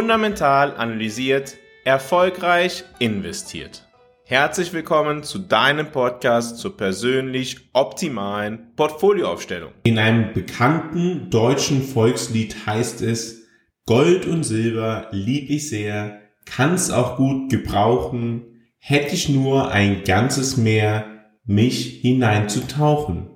Fundamental analysiert, erfolgreich investiert. Herzlich willkommen zu deinem Podcast zur persönlich optimalen Portfolioaufstellung. In einem bekannten deutschen Volkslied heißt es, Gold und Silber lieb ich sehr, kann's auch gut gebrauchen, hätte ich nur ein ganzes Meer, mich hineinzutauchen.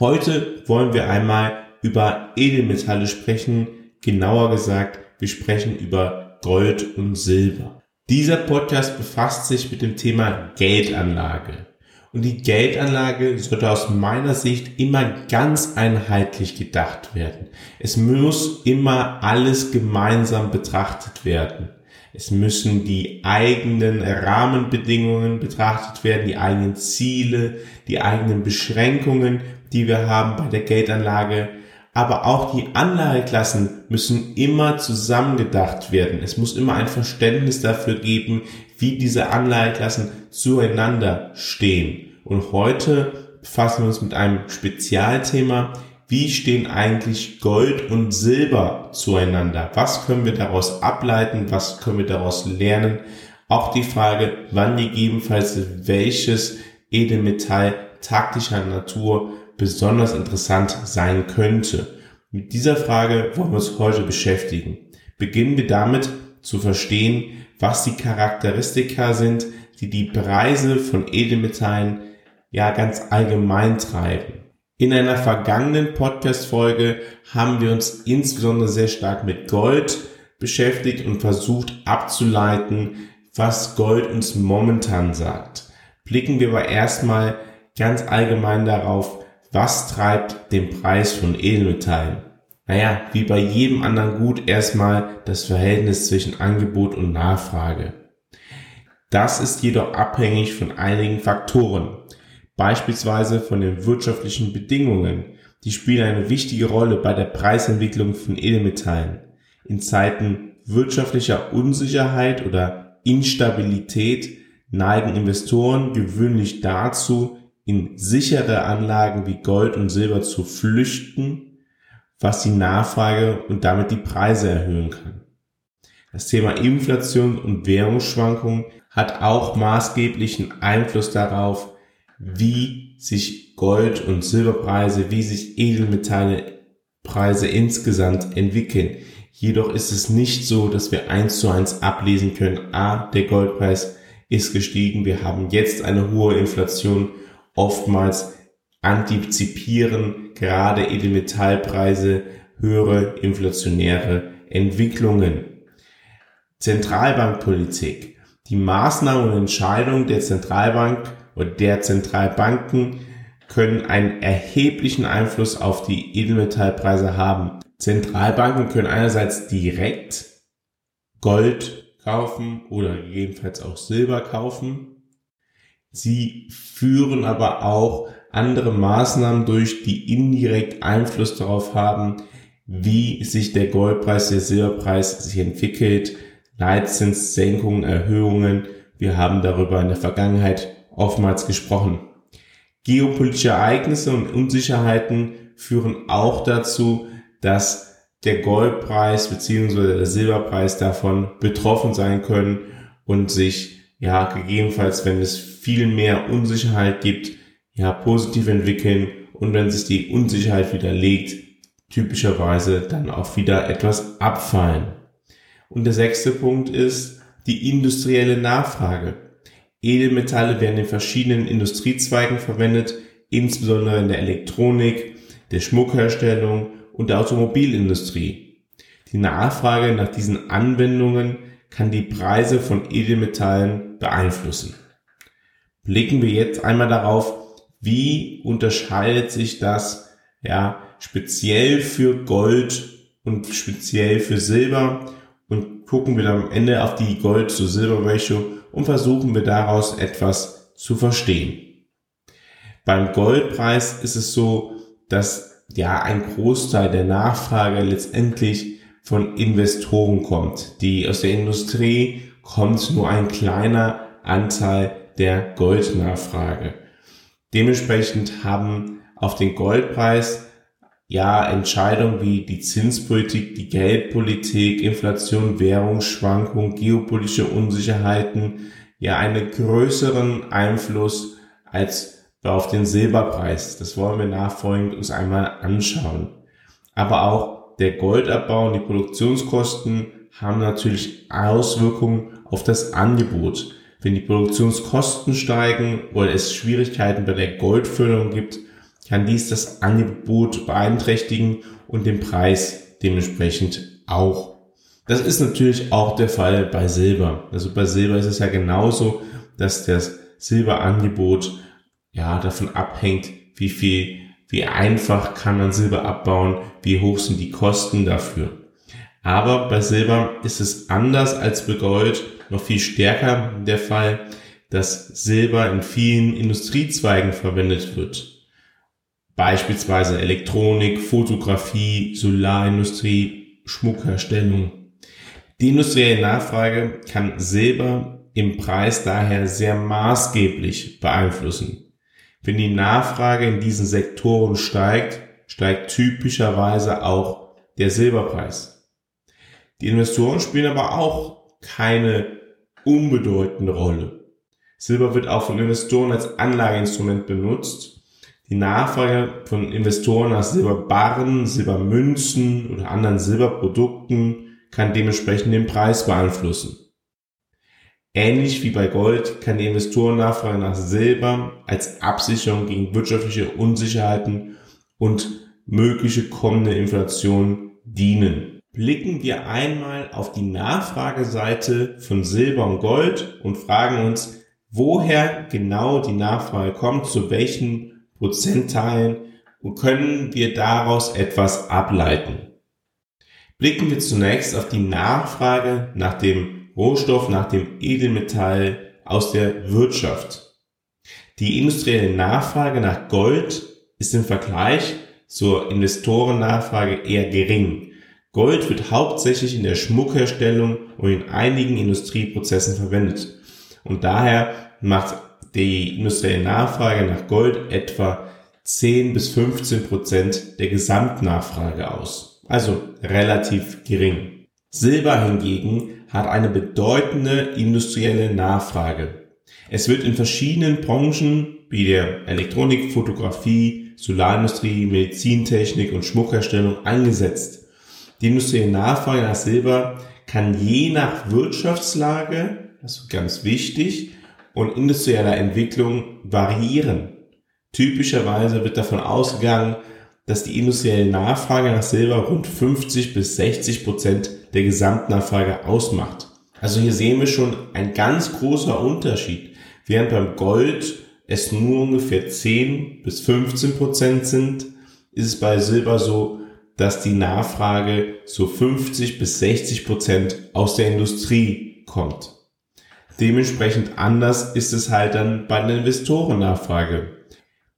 Heute wollen wir einmal über Edelmetalle sprechen, genauer gesagt, wir sprechen über Gold und Silber. Dieser Podcast befasst sich mit dem Thema Geldanlage. Und die Geldanlage sollte aus meiner Sicht immer ganz einheitlich gedacht werden. Es muss immer alles gemeinsam betrachtet werden. Es müssen die eigenen Rahmenbedingungen betrachtet werden, die eigenen Ziele, die eigenen Beschränkungen, die wir haben bei der Geldanlage. Aber auch die Anlageklassen müssen immer zusammengedacht werden. Es muss immer ein Verständnis dafür geben, wie diese Anlageklassen zueinander stehen. Und heute befassen wir uns mit einem Spezialthema, wie stehen eigentlich Gold und Silber zueinander? Was können wir daraus ableiten? Was können wir daraus lernen? Auch die Frage, wann gegebenenfalls welches Edelmetall taktischer Natur besonders interessant sein könnte. Mit dieser Frage wollen wir uns heute beschäftigen. Beginnen wir damit zu verstehen, was die Charakteristika sind, die die Preise von Edelmetallen ja ganz allgemein treiben. In einer vergangenen Podcast-Folge haben wir uns insbesondere sehr stark mit Gold beschäftigt und versucht abzuleiten, was Gold uns momentan sagt. Blicken wir aber erstmal ganz allgemein darauf, was treibt den Preis von Edelmetallen. Naja, wie bei jedem anderen Gut erstmal das Verhältnis zwischen Angebot und Nachfrage. Das ist jedoch abhängig von einigen Faktoren beispielsweise von den wirtschaftlichen Bedingungen. Die spielen eine wichtige Rolle bei der Preisentwicklung von Edelmetallen. In Zeiten wirtschaftlicher Unsicherheit oder Instabilität neigen Investoren gewöhnlich dazu, in sichere Anlagen wie Gold und Silber zu flüchten, was die Nachfrage und damit die Preise erhöhen kann. Das Thema Inflation und Währungsschwankungen hat auch maßgeblichen Einfluss darauf, wie sich Gold- und Silberpreise, wie sich Edelmetallepreise insgesamt entwickeln. Jedoch ist es nicht so, dass wir eins zu eins ablesen können, ah, der Goldpreis ist gestiegen, wir haben jetzt eine hohe Inflation. Oftmals antizipieren gerade Edelmetallpreise höhere inflationäre Entwicklungen. Zentralbankpolitik. Die Maßnahmen und Entscheidungen der Zentralbank und der Zentralbanken können einen erheblichen Einfluss auf die Edelmetallpreise haben. Zentralbanken können einerseits direkt Gold kaufen oder gegebenenfalls auch Silber kaufen. Sie führen aber auch andere Maßnahmen durch, die indirekt Einfluss darauf haben, wie sich der Goldpreis, der Silberpreis sich entwickelt, Leitzinssenkungen, Erhöhungen. Wir haben darüber in der Vergangenheit oftmals gesprochen. Geopolitische Ereignisse und Unsicherheiten führen auch dazu, dass der Goldpreis bzw. der Silberpreis davon betroffen sein können und sich ja gegebenenfalls, wenn es viel mehr Unsicherheit gibt, ja positiv entwickeln und wenn sich die Unsicherheit widerlegt, typischerweise dann auch wieder etwas abfallen. Und der sechste Punkt ist die industrielle Nachfrage. Edelmetalle werden in verschiedenen Industriezweigen verwendet, insbesondere in der Elektronik, der Schmuckherstellung und der Automobilindustrie. Die Nachfrage nach diesen Anwendungen kann die Preise von Edelmetallen beeinflussen. Blicken wir jetzt einmal darauf, wie unterscheidet sich das ja speziell für Gold und speziell für Silber und gucken wir dann am Ende auf die Gold zu Silber Ratio und versuchen wir daraus etwas zu verstehen. Beim Goldpreis ist es so, dass ja ein Großteil der Nachfrage letztendlich von Investoren kommt. Die aus der Industrie kommt nur ein kleiner Anteil der Goldnachfrage. Dementsprechend haben auf den Goldpreis ja, Entscheidungen wie die Zinspolitik, die Geldpolitik, Inflation, Währungsschwankungen, geopolitische Unsicherheiten ja einen größeren Einfluss als auf den Silberpreis. Das wollen wir nachfolgend uns einmal anschauen. Aber auch der Goldabbau und die Produktionskosten haben natürlich Auswirkungen auf das Angebot. Wenn die Produktionskosten steigen oder es Schwierigkeiten bei der Goldfüllung gibt, kann dies das Angebot beeinträchtigen und den Preis dementsprechend auch. Das ist natürlich auch der Fall bei Silber. Also bei Silber ist es ja genauso, dass das Silberangebot ja davon abhängt, wie viel, wie einfach kann man Silber abbauen, wie hoch sind die Kosten dafür. Aber bei Silber ist es anders als bei Gold noch viel stärker der Fall, dass Silber in vielen Industriezweigen verwendet wird beispielsweise Elektronik, Fotografie, Solarindustrie, Schmuckherstellung. Die industrielle Nachfrage kann Silber im Preis daher sehr maßgeblich beeinflussen. Wenn die Nachfrage in diesen Sektoren steigt, steigt typischerweise auch der Silberpreis. Die Investoren spielen aber auch keine unbedeutende Rolle. Silber wird auch von Investoren als Anlageinstrument benutzt die Nachfrage von Investoren nach Silberbarren, Silbermünzen oder anderen Silberprodukten kann dementsprechend den Preis beeinflussen. Ähnlich wie bei Gold kann die Investorennachfrage nach Silber als Absicherung gegen wirtschaftliche Unsicherheiten und mögliche kommende Inflation dienen. Blicken wir einmal auf die Nachfrageseite von Silber und Gold und fragen uns, woher genau die Nachfrage kommt, zu welchen Prozentteilen und können wir daraus etwas ableiten. Blicken wir zunächst auf die Nachfrage nach dem Rohstoff, nach dem Edelmetall aus der Wirtschaft. Die industrielle Nachfrage nach Gold ist im Vergleich zur Investorennachfrage eher gering. Gold wird hauptsächlich in der Schmuckherstellung und in einigen Industrieprozessen verwendet. Und daher macht die industrielle Nachfrage nach Gold etwa 10 bis 15 Prozent der Gesamtnachfrage aus. Also relativ gering. Silber hingegen hat eine bedeutende industrielle Nachfrage. Es wird in verschiedenen Branchen wie der Elektronik, Fotografie, Solarindustrie, Medizintechnik und Schmuckherstellung eingesetzt. Die industrielle Nachfrage nach Silber kann je nach Wirtschaftslage, das ist ganz wichtig, und industrieller Entwicklung variieren. Typischerweise wird davon ausgegangen, dass die industrielle Nachfrage nach Silber rund 50 bis 60 Prozent der Gesamtnachfrage ausmacht. Also hier sehen wir schon ein ganz großer Unterschied. Während beim Gold es nur ungefähr 10 bis 15 Prozent sind, ist es bei Silber so, dass die Nachfrage so 50 bis 60 Prozent aus der Industrie kommt. Dementsprechend anders ist es halt dann bei der Investorennachfrage.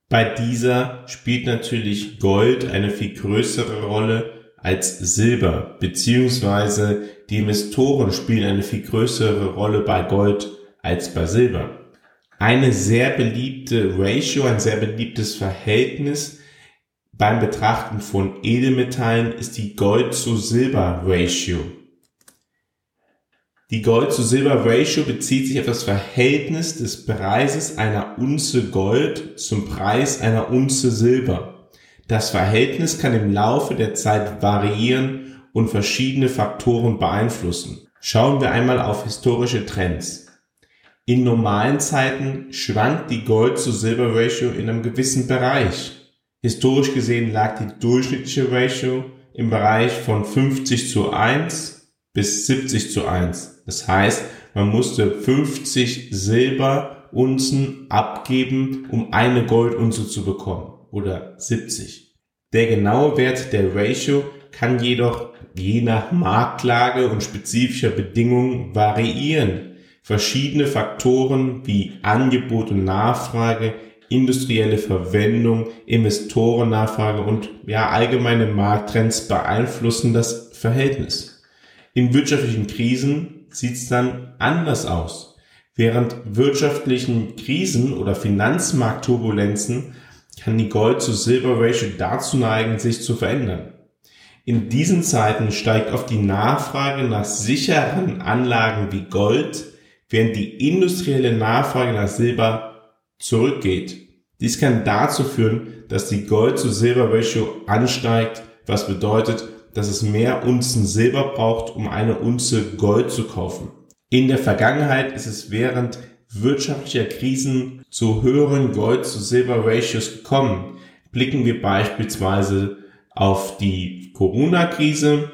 Bei dieser spielt natürlich Gold eine viel größere Rolle als Silber, beziehungsweise die Investoren spielen eine viel größere Rolle bei Gold als bei Silber. Eine sehr beliebte Ratio, ein sehr beliebtes Verhältnis beim Betrachten von Edelmetallen ist die Gold zu Silber Ratio. Die Gold-zu-Silber-Ratio bezieht sich auf das Verhältnis des Preises einer Unze Gold zum Preis einer Unze Silber. Das Verhältnis kann im Laufe der Zeit variieren und verschiedene Faktoren beeinflussen. Schauen wir einmal auf historische Trends. In normalen Zeiten schwankt die Gold-zu-Silber-Ratio in einem gewissen Bereich. Historisch gesehen lag die durchschnittliche Ratio im Bereich von 50 zu 1 bis 70 zu 1. Das heißt, man musste 50 Silberunzen abgeben, um eine Goldunze zu bekommen. Oder 70. Der genaue Wert der Ratio kann jedoch je nach Marktlage und spezifischer Bedingungen variieren. Verschiedene Faktoren wie Angebot und Nachfrage, industrielle Verwendung, Investorennachfrage und ja, allgemeine Markttrends beeinflussen das Verhältnis. In wirtschaftlichen Krisen sieht es dann anders aus. Während wirtschaftlichen Krisen oder Finanzmarktturbulenzen kann die Gold-zu-Silber-Ratio dazu neigen, sich zu verändern. In diesen Zeiten steigt oft die Nachfrage nach sicheren Anlagen wie Gold, während die industrielle Nachfrage nach Silber zurückgeht. Dies kann dazu führen, dass die Gold-zu-Silber-Ratio ansteigt, was bedeutet, dass es mehr Unzen Silber braucht, um eine Unze Gold zu kaufen. In der Vergangenheit ist es während wirtschaftlicher Krisen zu höheren Gold-zu-Silber-Ratios gekommen. Blicken wir beispielsweise auf die Corona-Krise.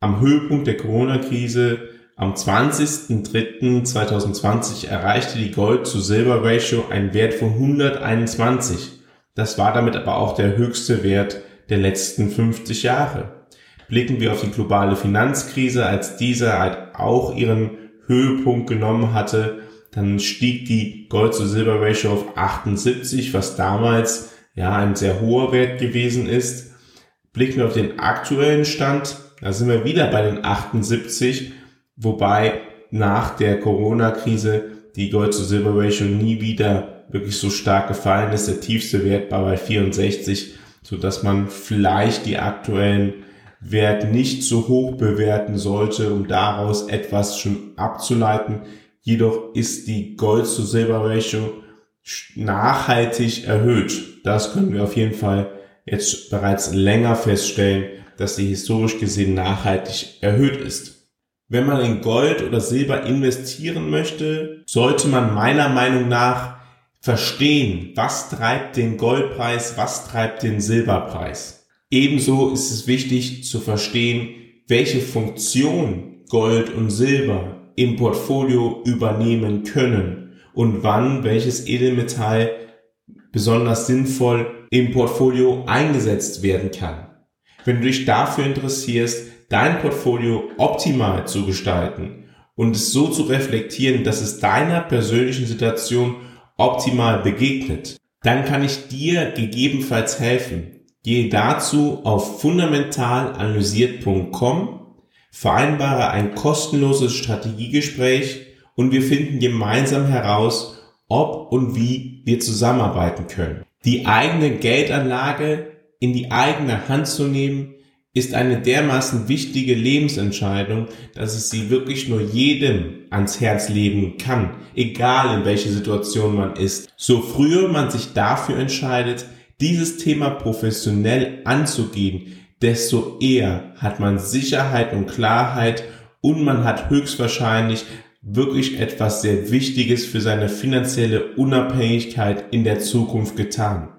Am Höhepunkt der Corona-Krise am 20.03.2020 erreichte die Gold-zu-Silber-Ratio einen Wert von 121. Das war damit aber auch der höchste Wert der letzten 50 Jahre. Blicken wir auf die globale Finanzkrise, als diese halt auch ihren Höhepunkt genommen hatte, dann stieg die Gold-zu-Silber-Ratio auf 78, was damals ja ein sehr hoher Wert gewesen ist. Blicken wir auf den aktuellen Stand, da sind wir wieder bei den 78, wobei nach der Corona-Krise die Gold-zu-Silber-Ratio nie wieder wirklich so stark gefallen ist. Der tiefste Wert war bei 64, so dass man vielleicht die aktuellen Wert nicht so hoch bewerten sollte, um daraus etwas schon abzuleiten. Jedoch ist die Gold-zu-Silber-Ratio nachhaltig erhöht. Das können wir auf jeden Fall jetzt bereits länger feststellen, dass sie historisch gesehen nachhaltig erhöht ist. Wenn man in Gold oder Silber investieren möchte, sollte man meiner Meinung nach verstehen, was treibt den Goldpreis, was treibt den Silberpreis. Ebenso ist es wichtig zu verstehen, welche Funktion Gold und Silber im Portfolio übernehmen können und wann welches Edelmetall besonders sinnvoll im Portfolio eingesetzt werden kann. Wenn du dich dafür interessierst, dein Portfolio optimal zu gestalten und es so zu reflektieren, dass es deiner persönlichen Situation optimal begegnet, dann kann ich dir gegebenenfalls helfen. Gehe dazu auf fundamentalanalysiert.com, vereinbare ein kostenloses Strategiegespräch und wir finden gemeinsam heraus, ob und wie wir zusammenarbeiten können. Die eigene Geldanlage in die eigene Hand zu nehmen, ist eine dermaßen wichtige Lebensentscheidung, dass ich sie wirklich nur jedem ans Herz legen kann, egal in welcher Situation man ist. So früher man sich dafür entscheidet, dieses Thema professionell anzugehen, desto eher hat man Sicherheit und Klarheit und man hat höchstwahrscheinlich wirklich etwas sehr Wichtiges für seine finanzielle Unabhängigkeit in der Zukunft getan.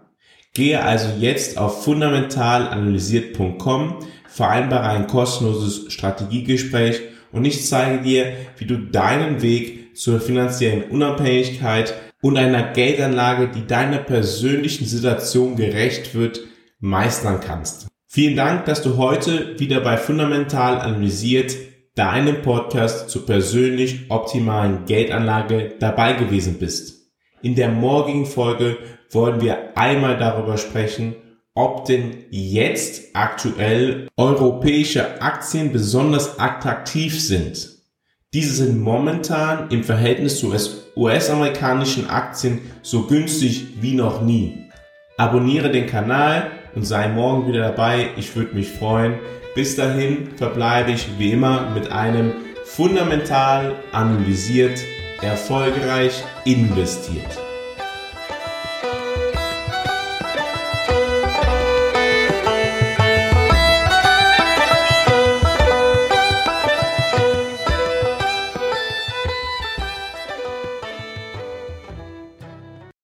Gehe also jetzt auf fundamentalanalysiert.com, vereinbare ein kostenloses Strategiegespräch und ich zeige dir, wie du deinen Weg zur finanziellen Unabhängigkeit und einer Geldanlage, die deiner persönlichen Situation gerecht wird, meistern kannst. Vielen Dank, dass du heute wieder bei Fundamental Analysiert, deinem Podcast zur persönlich optimalen Geldanlage dabei gewesen bist. In der morgigen Folge wollen wir einmal darüber sprechen, ob denn jetzt aktuell europäische Aktien besonders attraktiv sind. Diese sind momentan im Verhältnis zu US-amerikanischen Aktien so günstig wie noch nie. Abonniere den Kanal und sei morgen wieder dabei. Ich würde mich freuen. Bis dahin verbleibe ich wie immer mit einem fundamental analysiert, erfolgreich investiert.